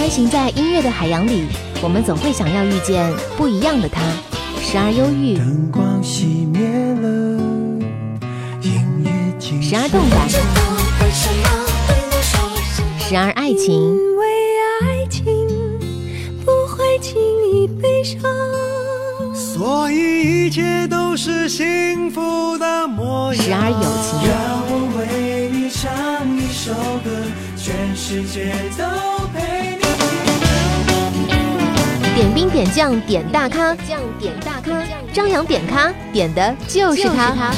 穿行在音乐的海洋里，我们总会想要遇见不一样的他，时而忧郁，灯光熄灭了，音乐静时而动感，时而爱情，因为爱情不会轻易悲伤。所以一切都是幸福的模样。时而友情让我为你唱一首歌，全世界都陪你。点兵点将点大咖，将点大咖，张扬点咖点的就是他。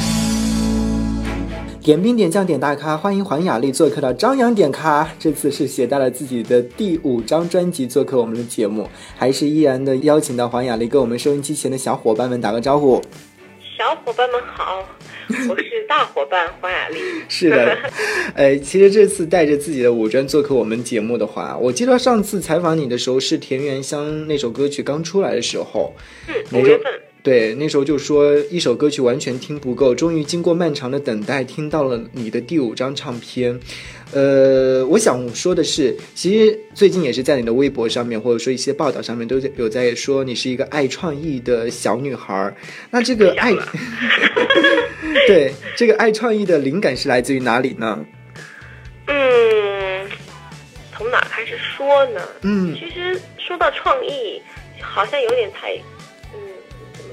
点兵点将点大咖，欢迎黄雅莉做客到张扬点咖。这次是携带了自己的第五张专辑做客我们的节目，还是依然的邀请到黄雅莉跟我们收音机前的小伙伴们打个招呼。小伙伴们好，我是大伙伴黄雅莉。是的，呃，其实这次带着自己的五专做客我们节目的话，我记得上次采访你的时候是田园香那首歌曲刚出来的时候，嗯，五月份，对，那时候就说一首歌曲完全听不够，终于经过漫长的等待，听到了你的第五张唱片。呃，我想说的是，其实最近也是在你的微博上面，或者说一些报道上面，都有在说你是一个爱创意的小女孩儿。那这个爱 对这个爱创意的灵感是来自于哪里呢？嗯，从哪开始说呢？嗯其实说到创意，好像有点太，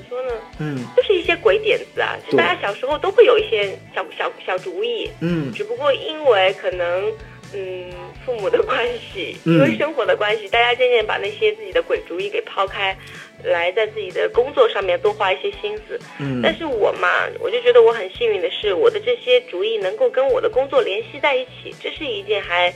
说呢？嗯就是一些鬼点子啊，就大家小时候都会有一些小小小主意，嗯只不过因为可能。嗯，父母的关系，嗯因为生活的关系，大家渐渐把那些自己的鬼主意给抛开，来在自己的工作上面多花一些心思。嗯但是我嘛，我就觉得我很幸运的是，我的这些主意能够跟我的工作联系在一起，这是一件还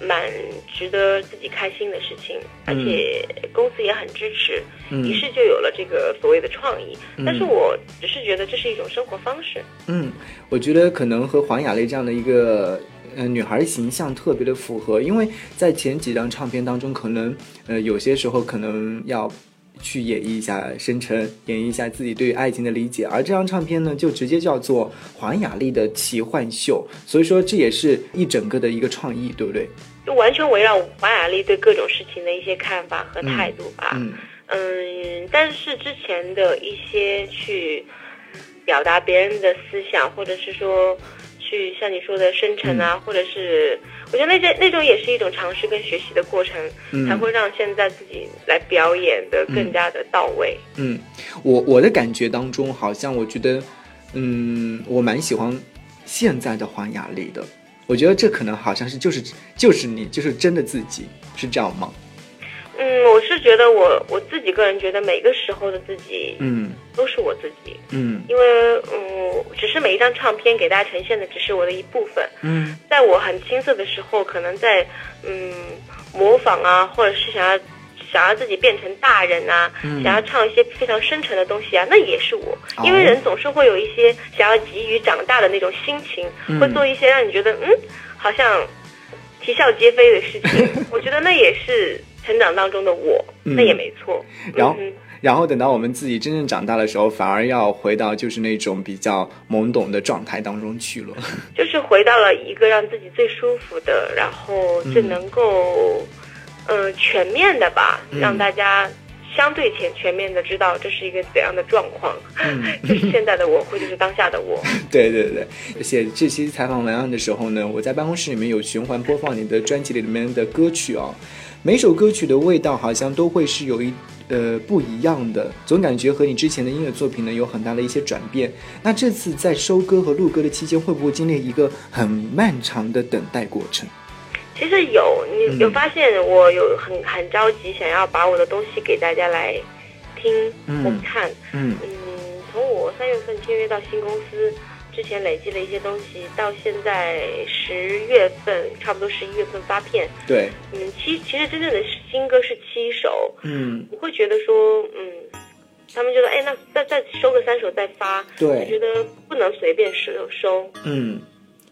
蛮值得自己开心的事情，而且公司也很支持，嗯于是就有了这个所谓的创意。但是我只是觉得这是一种生活方式。嗯，我觉得可能和黄雅莉这样的一个呃女孩形象特别的符合，因为在前几张唱片当中，可能呃有些时候可能要去演绎一下深沉，演绎一下自己对于爱情的理解，而这张唱片呢，就直接叫做黄雅莉的奇幻秀，所以说这也是一整个的一个创意，对不对？就完全围绕黄雅莉对各种事情的一些看法和态度吧。嗯嗯，但是之前的一些去表达别人的思想，或者是说去像你说的深沉啊，或者是我觉得那些那种也是一种尝试跟学习的过程，嗯才会让现在自己来表演的更加的到位。嗯，我我的感觉当中，好像我觉得，嗯，我蛮喜欢现在的黄雅莉的。我觉得这可能好像是就是就是你就是真的自己，是这样吗？嗯，我是觉得我我自己个人觉得每个时候的自己嗯都是我自己，嗯因为嗯，只是每一张唱片给大家呈现的只是我的一部分。嗯在我很青涩的时候，可能在嗯模仿啊，或者是想要想要自己变成大人啊，想要唱一些非常深沉的东西啊，那也是我。因为人总是会有一些想要急于长大的那种心情，会做一些让你觉得嗯好像啼笑皆非的事情。我觉得那也是成长当中的我，那也没错。然后嗯然后等到我们自己真正长大的时候，反而要回到就是那种比较懵懂的状态当中去了。就是回到了一个让自己最舒服的，然后最能够，呃，全面的吧，让大家相对全全面的知道这是一个怎样的状况。就是现在的我，或者是当下的我。对 对对，写这期采访文案的时候呢，我在办公室里面有循环播放你的专辑里面的歌曲哦，每首歌曲的味道好像都会是有一呃不一样的，总感觉和你之前的音乐作品呢有很大的一些转变。那这次在收歌和录歌的期间，会不会经历一个很漫长的等待过程？其实有，你有发现我有很很着急，想要把我的东西给大家来听嗯。看。嗯。嗯，从我三月份签约到新公司之前累积了一些东西，到现在十月份，差不多十一月份发片。对，嗯，其其实真正的新歌是七首，嗯。我会觉得说，嗯，他们觉得，哎，那再再收个三首再发，对。我觉得不能随便收收，嗯，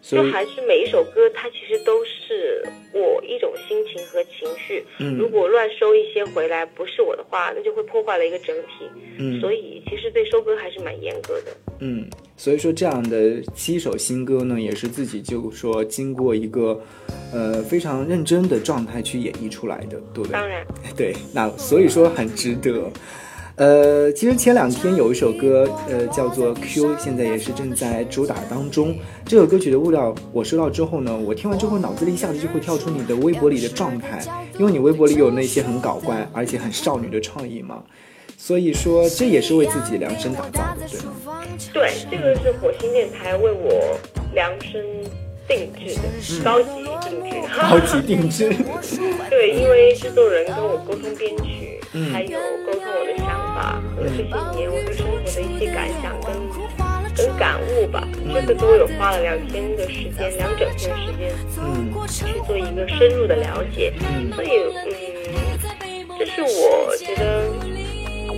就还是每一首歌，它其实都是我一种心情和情绪。嗯如果乱收一些回来不是我的话，那就会破坏了一个整体。嗯所以其实对收歌还是蛮严格的。嗯，所以说这样的七首新歌呢，也是自己就说经过一个呃非常认真的状态去演绎出来的，对不对？当然，对，那所以说很值得。呃，其实前两天有一首歌，呃，叫做《Q》，现在也是正在主打当中。这首歌曲的物料我收到之后呢，我听完之后脑子里一下子就会跳出你的微博里的状态，因为你微博里有那些很搞怪而且很少女的创意嘛。所以说这也是为自己量身打造的，对吗？对，这个是火星电台为我量身定制的，高级定制。高级定制。对，因为制作人跟我沟通编曲，嗯还有沟通我的想法和这些年我对生活的一些感想跟跟感悟吧，这个都有花了两天的时间，两整天的时间嗯去做一个深入的了解。所以，嗯，这是我觉得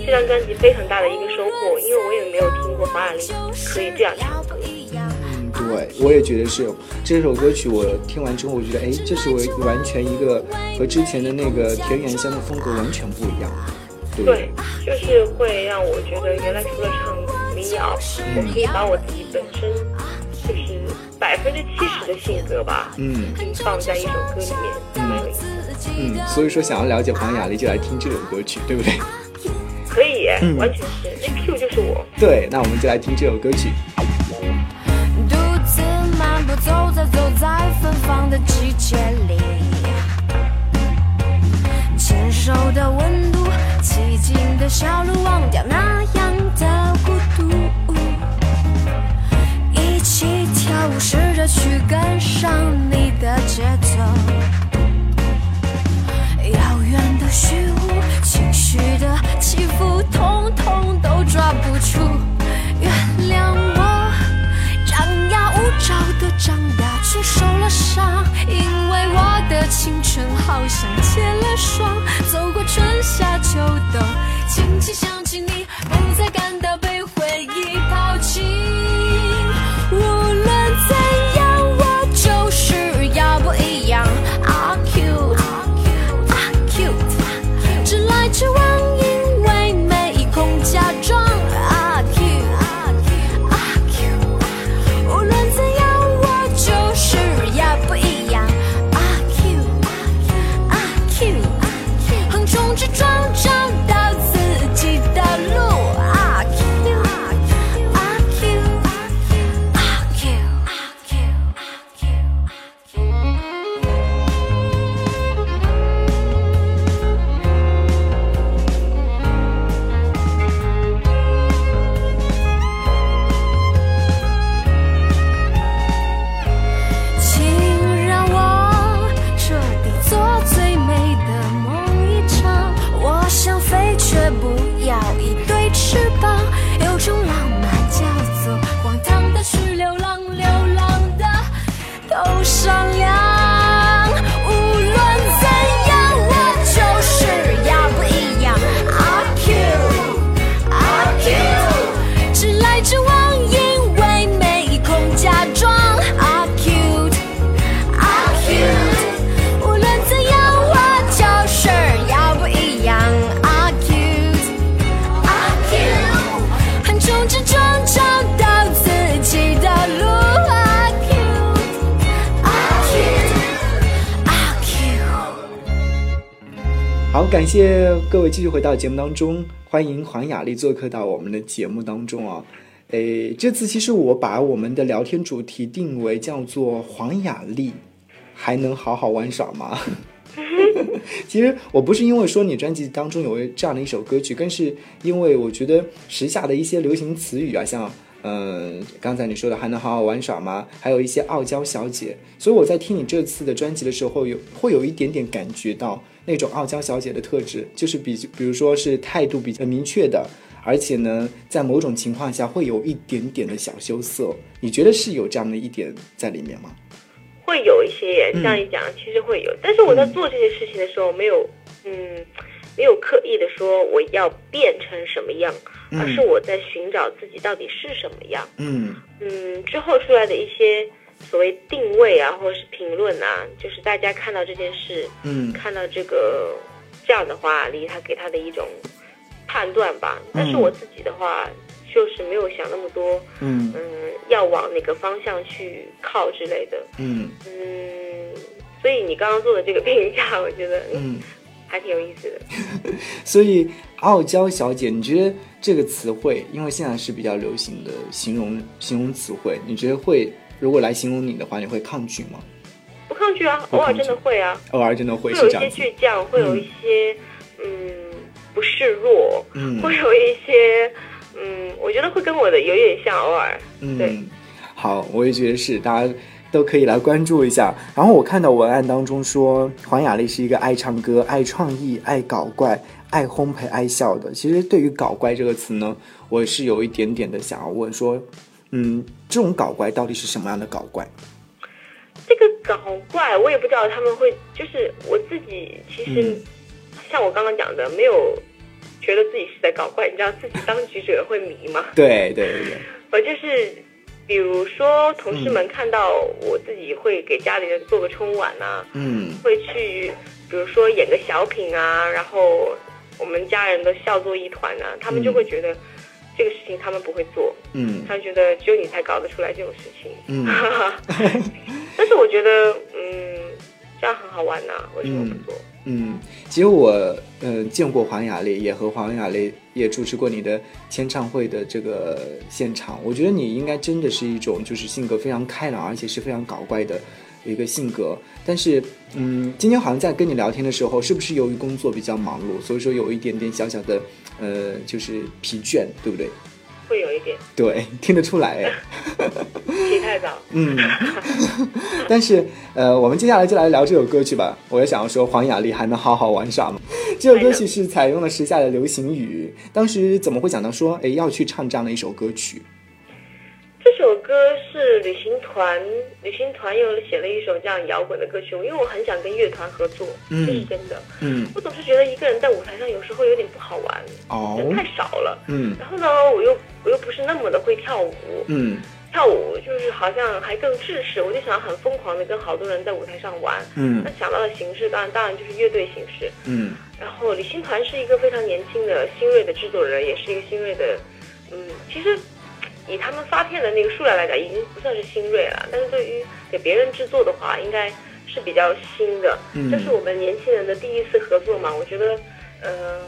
这张专辑非常大的一个收获，因为我也没有听过黄雅莉可以这样唱歌。嗯，对，我也觉得是这首歌曲，我听完之后，我觉得，哎，这是我完全一个和之前的那个田园香的风格完全不一样，对对，就是会让我觉得，原来除了唱民谣，我可以把我自己本身就是百分之七十的性格吧，嗯放在一首歌里面，蛮有意思。嗯，所以说想要了解黄雅莉，就来听这首歌曲，对不对？可以，嗯完全是，那 Q 就是我。对，那我们就来听这首歌曲。方的季节里，牵手的温度，寂静的小路，忘掉那样的孤独，一起跳舞，试着去跟上你的节奏。遥远的虚无，情绪的起伏，统统都感谢各位继续回到节目当中，欢迎黄雅莉做客到我们的节目当中啊。诶，这次其实我把我们的聊天主题定为叫做黄雅莉，还能好好玩耍吗？其实我不是因为说你专辑当中有这样的一首歌曲，更是因为我觉得时下的一些流行词语啊，像呃刚才你说的还能好好玩耍吗？还有一些傲娇小姐，所以我在听你这次的专辑的时候，有会有一点点感觉到那种傲娇小姐的特质，就是比比如说是态度比较明确的，而且呢，在某种情况下会有一点点的小羞涩。你觉得是有这样的一点在里面吗？会有一些，这样一讲，其实会有。但是我在做这些事情的时候，没有，嗯，没有刻意的说我要变成什么样，而是我在寻找自己到底是什么样。嗯。嗯，之后出来的一些所谓定位啊，或者是评论啊，就是大家看到这件事，嗯。看到这个这样的话，离他给他的一种判断吧。但是嗯。我自己的话，就是没有想那么多，嗯。嗯，要往哪个方向去靠之类的，嗯。嗯，所以你刚刚做的这个评价，我觉得嗯嗯，还挺有意思的。所以傲娇小姐，你觉得这个词汇，因为现在是比较流行的形容形容词汇，你觉得会如果来形容你的话，你会抗拒吗？不抗拒啊，偶尔真的会啊，偶尔真的会会有一些倔强，会有一些嗯。不示弱，嗯。会有一些嗯，我觉得会跟我的有点像，偶尔。对。嗯，好，我也觉得是，大家都可以来关注一下。然后我看到文案当中说，黄雅莉是一个爱唱歌、爱创意、爱搞怪、爱烘焙、爱笑的。其实对于“搞怪”这个词呢，我是有一点点的想要问说，嗯，这种搞怪到底是什么样的搞怪？这个搞怪，我也不知道他们会，就是我自己其实、嗯像我刚刚讲的，没有觉得自己是在搞怪，你知道自己当局者会迷吗？对对对对，我就是，比如说同事嗯们看到我自己会给家里人做个春晚啊，嗯会去，比如说演个小品啊，然后我们家人都笑作一团啊，他们就会觉得这个事情他们不会做，嗯他们觉得只有你才搞得出来这种事情。嗯 但是我觉得，嗯，这样很好玩呐、为什么不做？嗯，其实我呃见过黄雅莉，也和黄雅莉也主持过你的签唱会的这个现场。我觉得你应该真的是一种就是性格非常开朗，而且是非常搞怪的一个性格。但是，嗯，今天好像在跟你聊天的时候，是不是由于工作比较忙碌，所以说有一点点小小的呃就是疲倦，对不对？会有一点对，听得出来哎。起太早。嗯，但是呃，我们接下来就来聊这首歌曲吧。我也想要说，黄雅莉还能好好玩耍吗？这首歌曲是采用了时下的流行语，当时怎么会想到说，哎，要去唱这样的一首歌曲？旅行团，旅行团又写了一首这样摇滚的歌曲，因为我很想跟乐团合作，嗯这是真的。嗯，我总是觉得一个人在舞台上有时候有点不好玩，哦，人太少了。嗯然后呢，我又我又不是那么的会跳舞，嗯跳舞就是好像还更制式，我就想很疯狂的跟好多人在舞台上玩。嗯那想到的形式当然当然就是乐队形式。嗯然后李行团是一个非常年轻的新锐的制作人，也是一个新锐的，嗯，其实以他们发片的那个数量来讲，已经不算是新锐了。但是对于给别人制作的话，应该是比较新的。嗯这是我们年轻人的第一次合作嘛，我觉得，呃，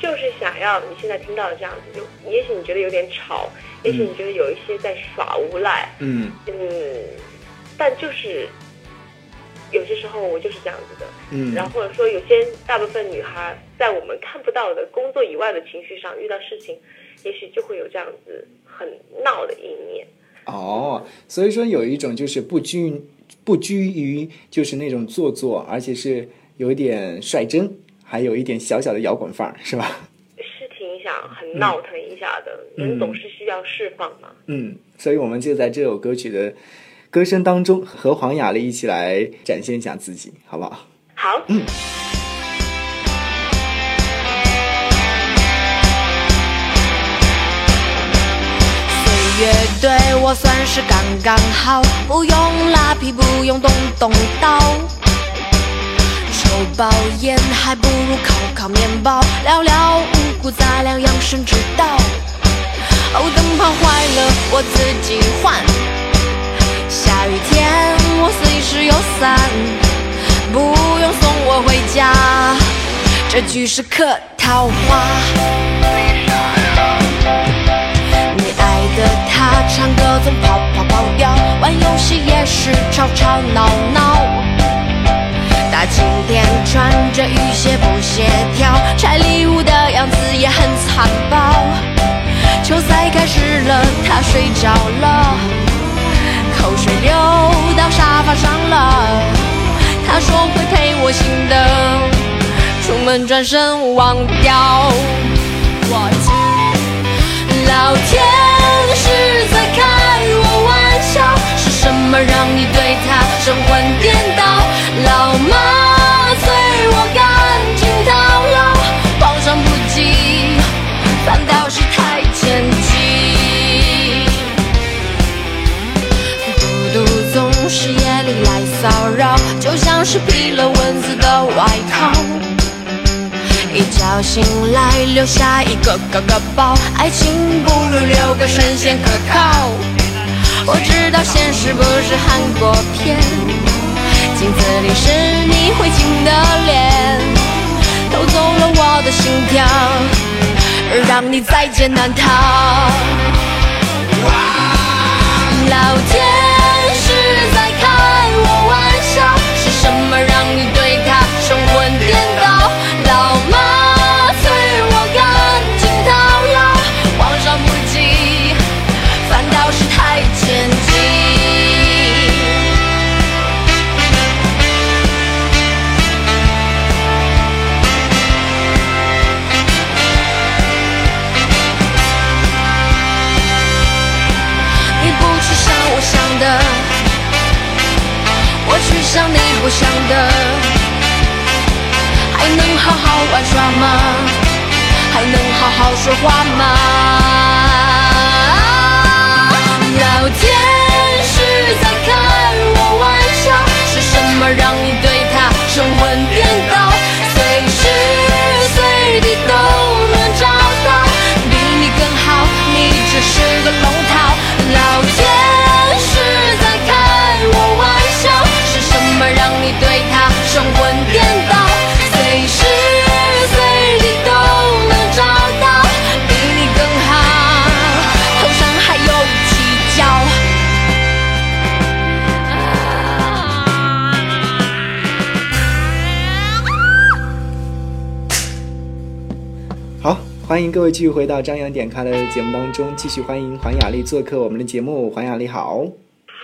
就是想要你现在听到的这样子，就也许你觉得有点吵，也许你觉得有一些在耍无赖，嗯嗯，但就是有些时候我就是这样子的。嗯然后或者说有些大部分女孩在我们看不到的工作以外的情绪上遇到事情，也许就会有这样子很闹的一面。哦，所以说有一种就是不拘不拘于就是那种做作，而且是有一点率真，还有一点小小的摇滚范儿，是吧？是挺想很闹腾一下的，嗯人总是需要释放嘛。嗯，所以我们就在这首歌曲的歌声当中，和黄雅莉一起来展现一下自己，好不好？好，岁对我算是刚刚好，不用拉皮，不用动动刀。抽包烟还不如烤烤面包，聊聊五谷杂粮养生之道。哦，灯泡坏了我自己换，下雨天我随时有伞，不用送我回家。这句是客套话。的他唱歌总跑跑跑调，玩游戏也是吵吵闹闹。大晴天穿着雨鞋不协调，拆礼物的样子也很残暴。球赛开始了，他睡着了，口水流到沙发上了。他说会陪我醒的，出门转身忘掉。我。老天怎么让你对他神魂颠倒？老妈，催我赶紧逃了，狂上不及，反倒是太牵强。孤独总是夜里来骚扰，就像是披了蚊子的外套。一觉醒来留下一个空空包，爱情不如留个神仙可靠。我知道现实不是韩国片，镜子里是你灰烬的脸，偷走了我的心跳，让你在劫难逃。老天想你不想的，还能好好玩耍吗？还能好好说话吗？欢迎各位继续回到张扬点开的节目当中，继续欢迎黄雅丽做客我们的节目。黄雅丽好。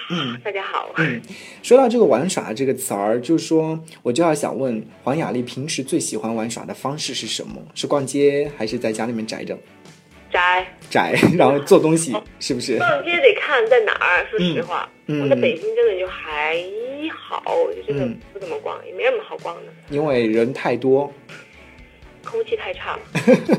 嗯大家好，嗯，说到这个玩耍这个词儿，就是说我就要想问黄雅丽平时最喜欢玩耍的方式是什么？是逛街还是在家里面宅着宅宅，然后做东西，是不是？逛街得看在哪儿。说实话，我在北京真的就还好，就真的嗯不怎么逛，也没什么好逛的，因为人太多。空气太差。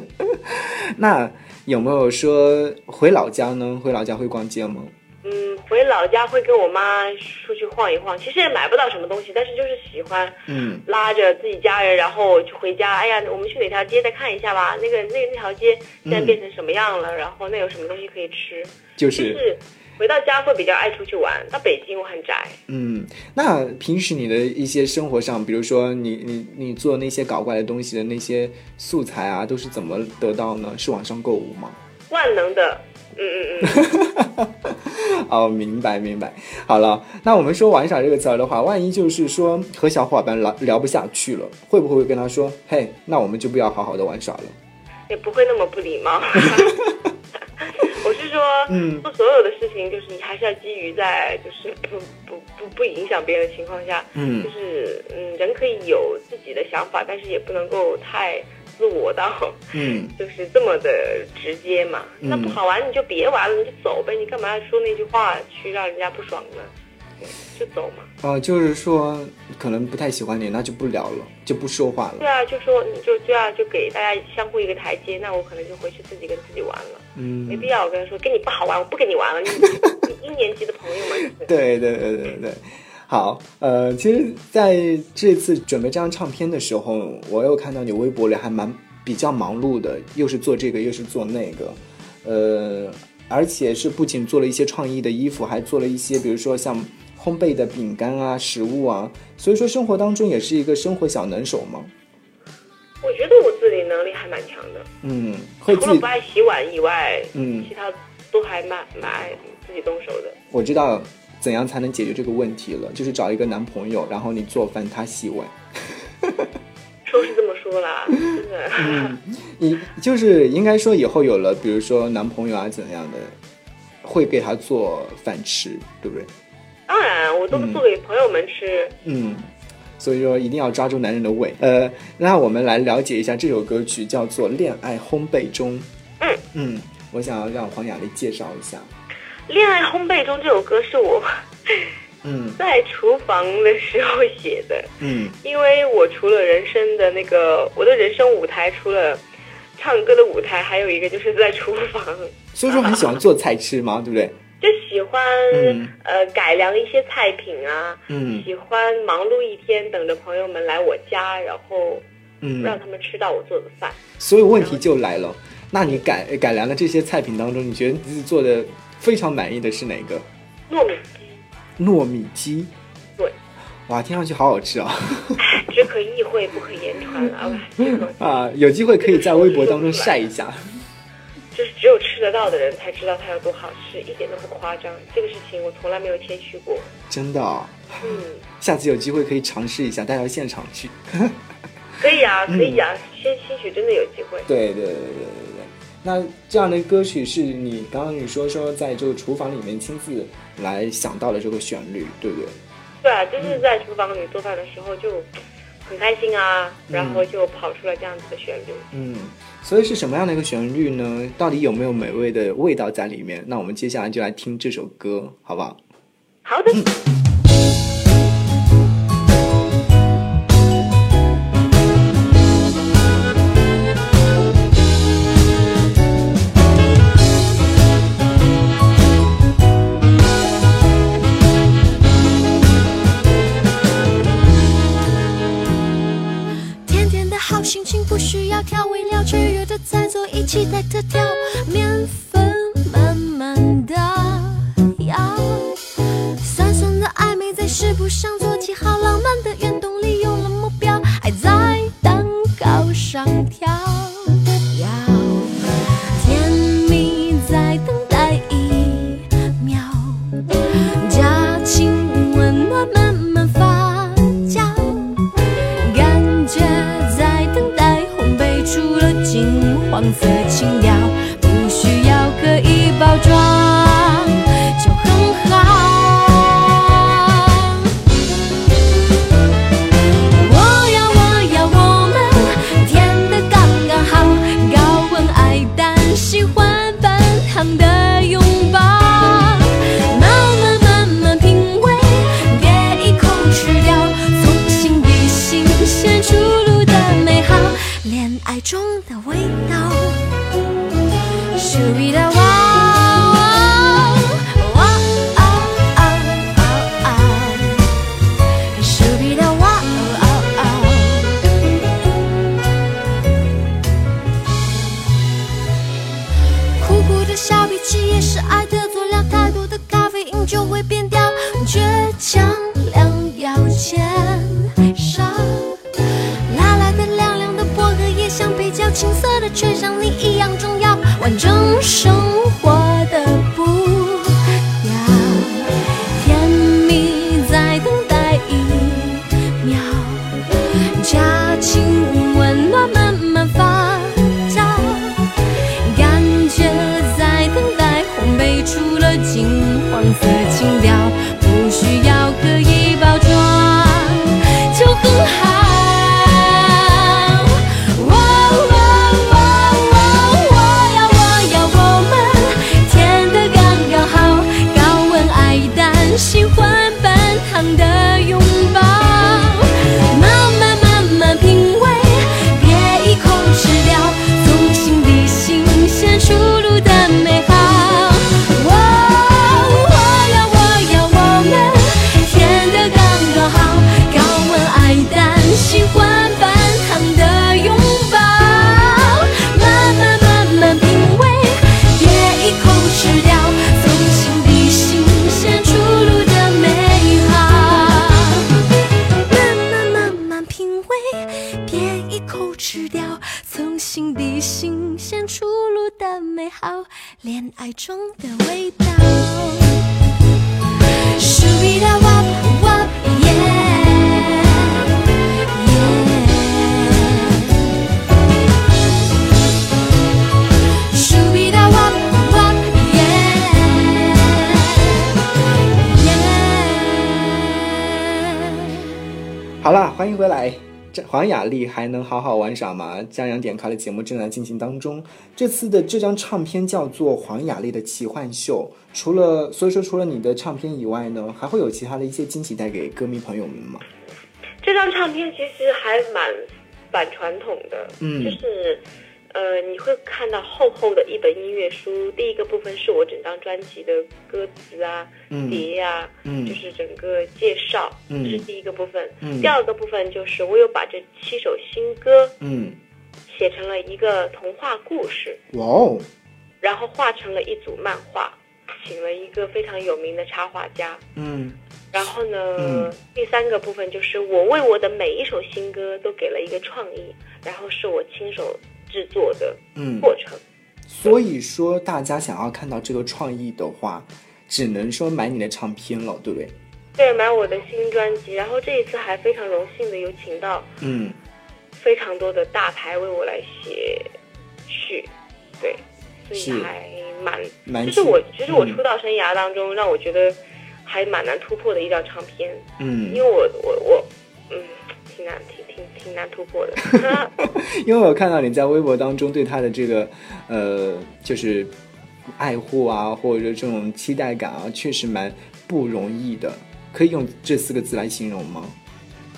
那有没有说回老家呢？回老家会逛街吗？嗯，回老家会跟我妈出去晃一晃，其实也买不到什么东西，但是就是喜欢嗯拉着自己家人，然后就回家。哎呀，我们去哪条街再看一下吧？那个那那条街现在嗯变成什么样了？然后那有什么东西可以吃？就就是是回到家会比较爱出去玩。到北京我很宅，嗯，那平时你的一些生活上，比如说你你你做那些搞怪的东西的那些素材啊，都是怎么得到呢？是网上购物吗？万能的。嗯嗯嗯，哦，明白明白。好了，那我们说玩耍这个词儿的话，万一就是说和小伙伴聊聊不下去了，会不会跟他说，嘿，那我们就不要好好的玩耍了？也不会那么不礼貌。说，嗯做所有的事情，就是你还是要基于在就是 不不不不影响别人的情况下，嗯就是嗯，人可以有自己的想法，但是也不能够太自我到嗯 就是这么的直接嘛。嗯那不好玩你就别玩了，你就走呗，你干嘛要说那句话去让人家不爽呢？就走嘛。哦、就是说可能不太喜欢你，那就不聊了，就不说话了。对啊，就说你就对啊，就给大家相互一个台阶，那我可能就回去自己跟自己玩了。没嗯，必要，我跟他说跟你不好玩，我不跟你玩了。你 你一年级的朋友嘛，对对对对对。好，呃，其实在这次准备这张唱片的时候，我又看到你微博里还蛮比较忙碌的，又是做这个，又是做那个，呃，而且是不仅做了一些创意的衣服，还做了一些，比如说像烘焙的饼干啊、食物啊，所以说生活当中也是一个生活小能手嘛。我觉得我自理能力还蛮强的，嗯，会除了不，爱洗碗以外，嗯其他都还蛮蛮爱自己动手的。我知道怎样才能解决这个问题了，就是找一个男朋友，然后你做饭，他洗碗。说是这么说啦，真的，嗯你就是应该说以后有了，比如说男朋友啊怎样的，会给他做饭吃，对不对？当然我都做给朋友们吃。嗯，所以说一定要抓住男人的胃。呃，那我们来了解一下这首歌曲，叫做《恋爱烘焙中》。嗯嗯，我想要让黄雅莉介绍一下。《恋爱烘焙中》这首歌是我 嗯在厨房的时候写的，嗯因为我除了人生的那个我的人生舞台，除了唱歌的舞台，还有一个就是在厨房。所以说很喜欢做菜吃吗？对不对？就喜欢、嗯呃改良一些菜品啊，嗯喜欢忙碌一天，等着朋友们来我家，然后嗯让他们吃到我做的饭。所以问题就来了，那你改改良的这些菜品当中，你觉得自己做的非常满意的是哪个？糯米鸡，糯米鸡。对，哇，听上去好好吃啊！只可意会不可言传啊！啊，有机会可以在微博当中晒一下。就是只有吃得到的人才知道它有多好吃，一点都不夸张。这个事情我从来没有谦虚过。真的哦、嗯，下次有机会可以尝试一下，带到现场去。可以啊，可以啊，先兴许真的有机会。对对对对对对。那这样的歌曲是你刚刚你说说在这个厨房里面亲自来想到的这个旋律，对不对？对啊，就是在厨房里做饭的时候就很开心啊，然后就跑出了这样子的旋律。嗯，所以是什么样的一个旋律呢？到底有没有美味的味道在里面？那我们接下来就来听这首歌，好不好？好的。甜金黄色却像你一样重要，完整生黄雅莉还能好好玩耍吗？江阳点开的节目正在进行当中。这次的这张唱片叫做《黄雅莉的奇幻秀》，除了所以说除了你的唱片以外呢，还会有其他的一些惊喜带给歌迷朋友们吗？这张唱片其实还蛮蛮传统的，嗯就是呃，你会看到厚厚的一本音乐书。第一个部分是我整张专辑的歌词啊、嗯碟啊，嗯就是整个介绍，嗯这是第一个部分。嗯第二个部分就是我有把这七首新歌嗯，写成了一个童话故事，哇哦，然后画成了一组漫画，请了一个非常有名的插画家。嗯然后呢，嗯第三个部分就是我为我的每一首新歌都给了一个创意，然后是我亲手制作的嗯，过程。所以说大家想要看到这个创意的话，只能说买你的唱片了，对不对？对，买我的新专辑，然后这一次还非常荣幸的有请到嗯。非常多的大牌为我来写序，对，所以还蛮，蛮就是我幸其实我嗯。出道生涯当中让我觉得还蛮难突破的一张唱片，嗯。因为我我我嗯挺难挺挺挺难突破的，因为我看到你在微博当中对他的这个呃，就是爱护啊，或者这种期待感啊，确实蛮不容易的。可以用这四个字来形容吗？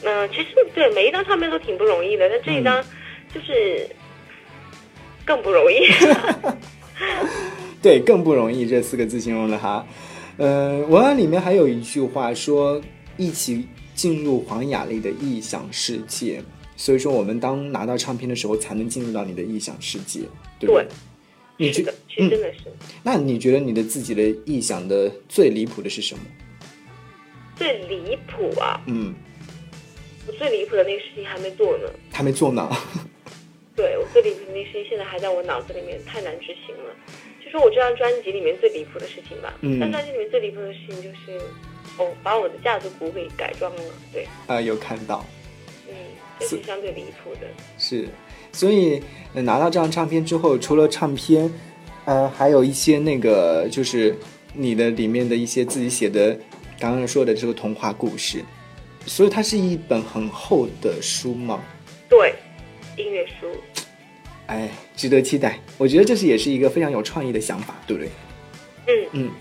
嗯、其实对每一张唱片都挺不容易的，但这一张就是更不容易。对，更不容易这四个字形容了哈。呃，文案里面还有一句话说：“一起进入黄雅莉的异想世界。”所以说，我们当拿到唱片的时候，才能进入到你的异想世界，对不对？对你觉是的，其实真的是、那你觉得你的自己的臆想的最离谱的是什么？最离谱啊！嗯，我最离谱的那个事情还没做呢。还没做呢。对我最离谱的那个事情，现在还在我脑子里面，太难执行了。就说我这张专辑里面最离谱的事情吧。嗯这张专辑里面最离谱的事情就是，哦，把我的架子鼓给改装了。对，啊、有看到，嗯，这是相对离谱的。是，所以、呃拿到这张唱片之后，除了唱片，呃，还有一些那个就是你的里面的一些自己写的，刚刚说的这个童话故事，所以它是一本很厚的书吗，对，音乐书。哎，值得期待。我觉得这是也是一个非常有创意的想法，对不对？嗯嗯，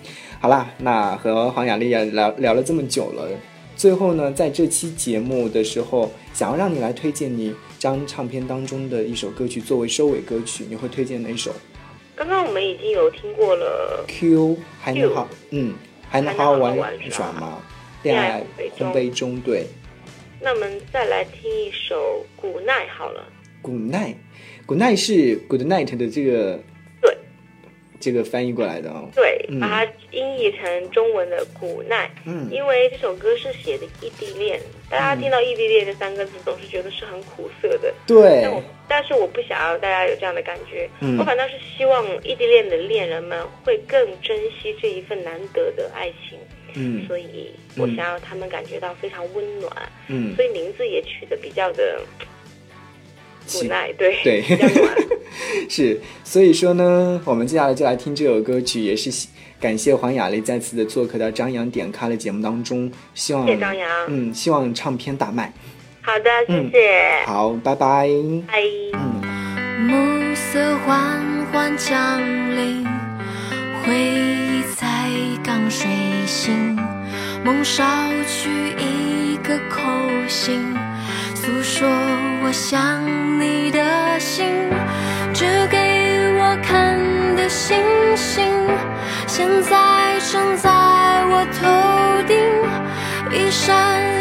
好啦，那和黄雅莉也聊聊了这么久了，最后呢，在这期节目的时候，想要让你来推荐你张唱片当中的一首歌曲作为收尾歌曲，你会推荐哪首刚刚我们已经有听过了，？Q 还能好，嗯，还能好玩玩耍吗？恋爱烘焙中，对，那我们再来听一首《古奈》好了。Good night，Good night 是 Good night 的这个对这个翻译过来的哦。对，嗯。把它音译成中文的“古奈”，嗯。因为这首歌是写的异地恋，大家听到异地恋这三个字，总是觉得是很苦涩的。对。但我但是我不想要大家有这样的感觉，嗯。我反倒是希望异地恋的恋人们会更珍惜这一份难得的爱情，嗯。所以我想要他们感觉到非常温暖，嗯，所以名字也取得比较的古起奈，对对。是，所以说呢，我们接下来就来听这首歌曲，也是感谢黄雅莉再次的做客到张扬点咖的节目当中，希望谢谢张扬嗯，希望唱片大卖。好的，谢嗯谢，好，拜拜。拜。暮色缓缓降临，回忆才刚睡醒，梦捎去一个口信，诉说我想你的心，只给我看的星星，现在正在我头顶，一闪一闪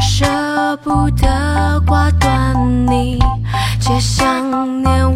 舍不得挂断你却想念